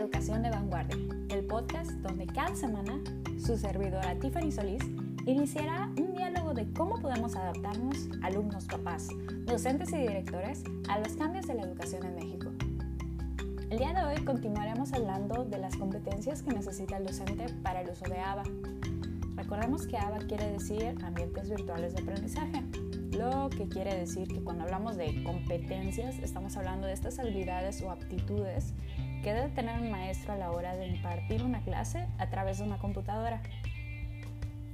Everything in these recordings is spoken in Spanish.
Educación de Vanguardia, el podcast donde cada semana su servidora Tiffany Solís iniciará un diálogo de cómo podemos adaptarnos, alumnos, papás, docentes y directores, a los cambios de la educación en México. El día de hoy continuaremos hablando de las competencias que necesita el docente para el uso de ABA. Recordemos que ABA quiere decir ambientes virtuales de aprendizaje, lo que quiere decir que cuando hablamos de competencias estamos hablando de estas habilidades o aptitudes que debe tener un maestro a la hora de impartir una clase a través de una computadora.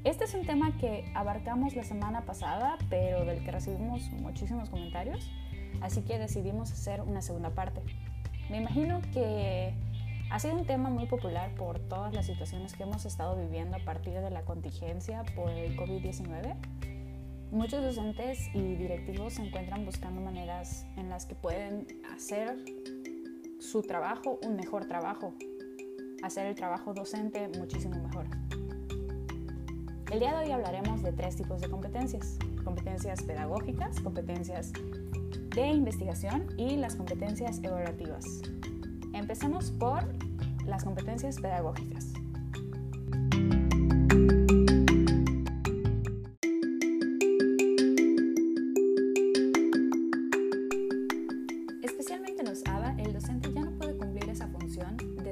Este es un tema que abarcamos la semana pasada, pero del que recibimos muchísimos comentarios, así que decidimos hacer una segunda parte. Me imagino que ha sido un tema muy popular por todas las situaciones que hemos estado viviendo a partir de la contingencia por el COVID-19. Muchos docentes y directivos se encuentran buscando maneras en las que pueden hacer su trabajo un mejor trabajo, hacer el trabajo docente muchísimo mejor. El día de hoy hablaremos de tres tipos de competencias. Competencias pedagógicas, competencias de investigación y las competencias evaluativas. Empecemos por las competencias pedagógicas.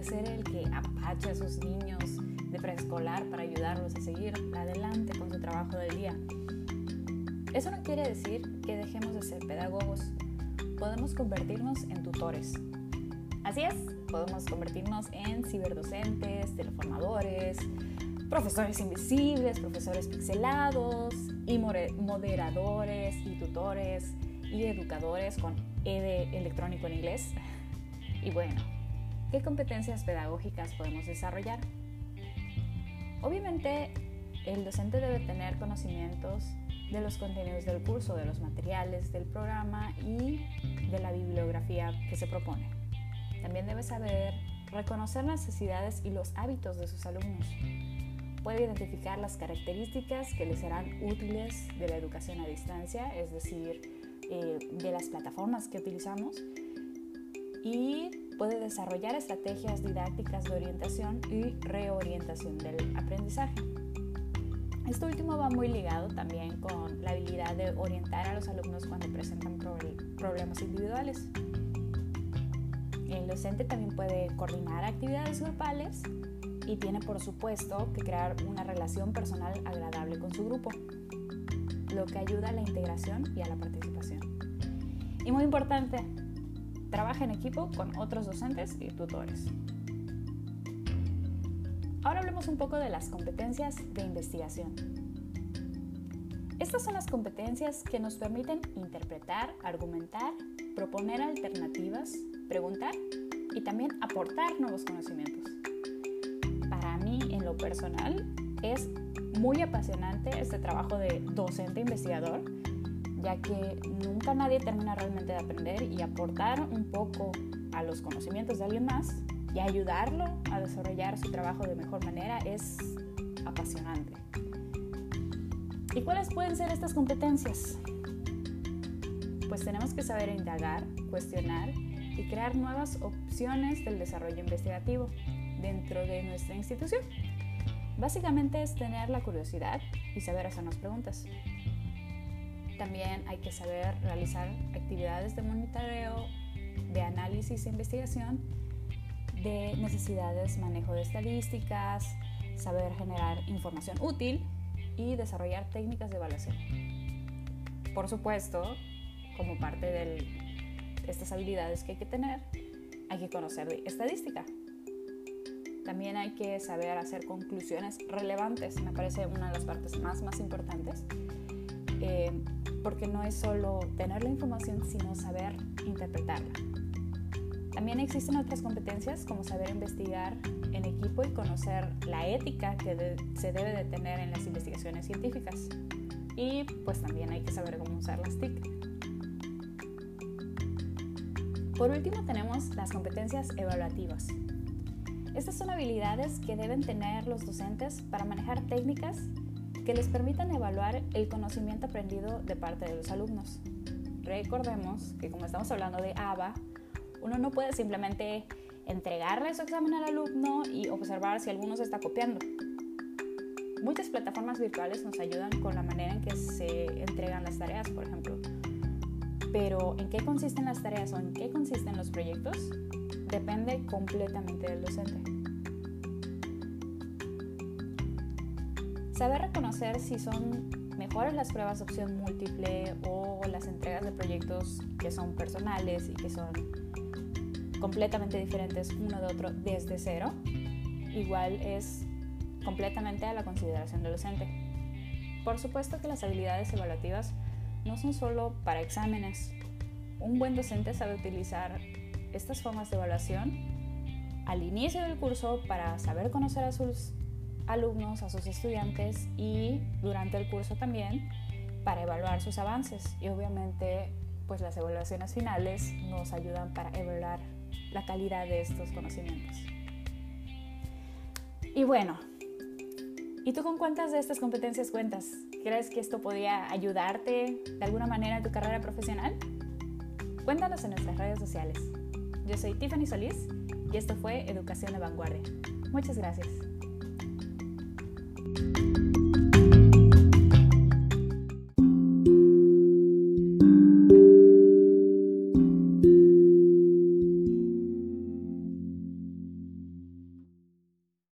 Ser el que apache a sus niños de preescolar para ayudarlos a seguir adelante con su trabajo del día. Eso no quiere decir que dejemos de ser pedagogos. Podemos convertirnos en tutores. Así es, podemos convertirnos en ciberdocentes, teleformadores, profesores invisibles, profesores pixelados y moderadores y tutores y educadores con E electrónico en inglés. Y bueno, ¿qué competencias pedagógicas podemos desarrollar? Obviamente, el docente debe tener conocimientos de los contenidos del curso, de los materiales del programa y de la bibliografía que se propone. También debe saber reconocer necesidades y los hábitos de sus alumnos. Puede identificar las características que les serán útiles de la educación a distancia, es decir, eh, de las plataformas que utilizamos. Y puede desarrollar estrategias didácticas de orientación y reorientación del aprendizaje. Esto último va muy ligado también con la habilidad de orientar a los alumnos cuando presentan problemas individuales. El docente también puede coordinar actividades grupales y tiene por supuesto que crear una relación personal agradable con su grupo, lo que ayuda a la integración y a la participación. Y muy importante, trabaja en equipo con otros docentes y tutores. Ahora hablemos un poco de las competencias de investigación. Estas son las competencias que nos permiten interpretar, argumentar, proponer alternativas, preguntar y también aportar nuevos conocimientos. Para mí, en lo personal, es muy apasionante este trabajo de docente investigador, ya que nunca nadie termina realmente de aprender y aportar un poco a los conocimientos de alguien más y ayudarlo a desarrollar su trabajo de mejor manera es apasionante. ¿Y cuáles pueden ser estas competencias? Pues tenemos que saber indagar, cuestionar y crear nuevas opciones del desarrollo investigativo dentro de nuestra institución. Básicamente es tener la curiosidad y saber hacernos preguntas. También hay que saber realizar actividades de monitoreo, de análisis e investigación de necesidades, manejo de estadísticas, saber generar información útil y desarrollar técnicas de evaluación. Por supuesto, como parte de estas habilidades que hay que tener, hay que conocer estadística. También hay que saber hacer conclusiones relevantes, me parece una de las partes más, más importantes, eh, porque no es solo tener la información, sino saber interpretarla. También existen otras competencias como saber investigar en equipo y conocer la ética que se debe de tener en las investigaciones científicas. Y pues también hay que saber cómo usar las TIC. Por último tenemos las competencias evaluativas. Estas son habilidades que deben tener los docentes para manejar técnicas que les permitan evaluar el conocimiento aprendido de parte de los alumnos. Recordemos que como estamos hablando de ABA, uno no puede simplemente entregarle su examen al alumno y observar si alguno se está copiando. Muchas plataformas virtuales nos ayudan con la manera en que se entregan las tareas, por ejemplo. Pero en qué consisten las tareas o en qué consisten los proyectos depende completamente del docente. Saber reconocer si son mejores las pruebas de opción múltiple o las entregas de proyectos que son personales y que son completamente diferentes uno de otro desde cero, igual es completamente a la consideración del docente. Por supuesto que las habilidades evaluativas no son solo para exámenes. Un buen docente sabe utilizar estas formas de evaluación al inicio del curso para saber conocer a sus alumnos, a sus estudiantes y durante el curso también para evaluar sus avances. Y obviamente pues las evaluaciones finales nos ayudan para evaluar la calidad de estos conocimientos. Y bueno, ¿y tú con cuántas de estas competencias cuentas? ¿Crees que esto podría ayudarte de alguna manera en tu carrera profesional? Cuéntanos en nuestras redes sociales. Yo soy Tiffany Solís y esto fue Educación de Vanguardia. Muchas gracias.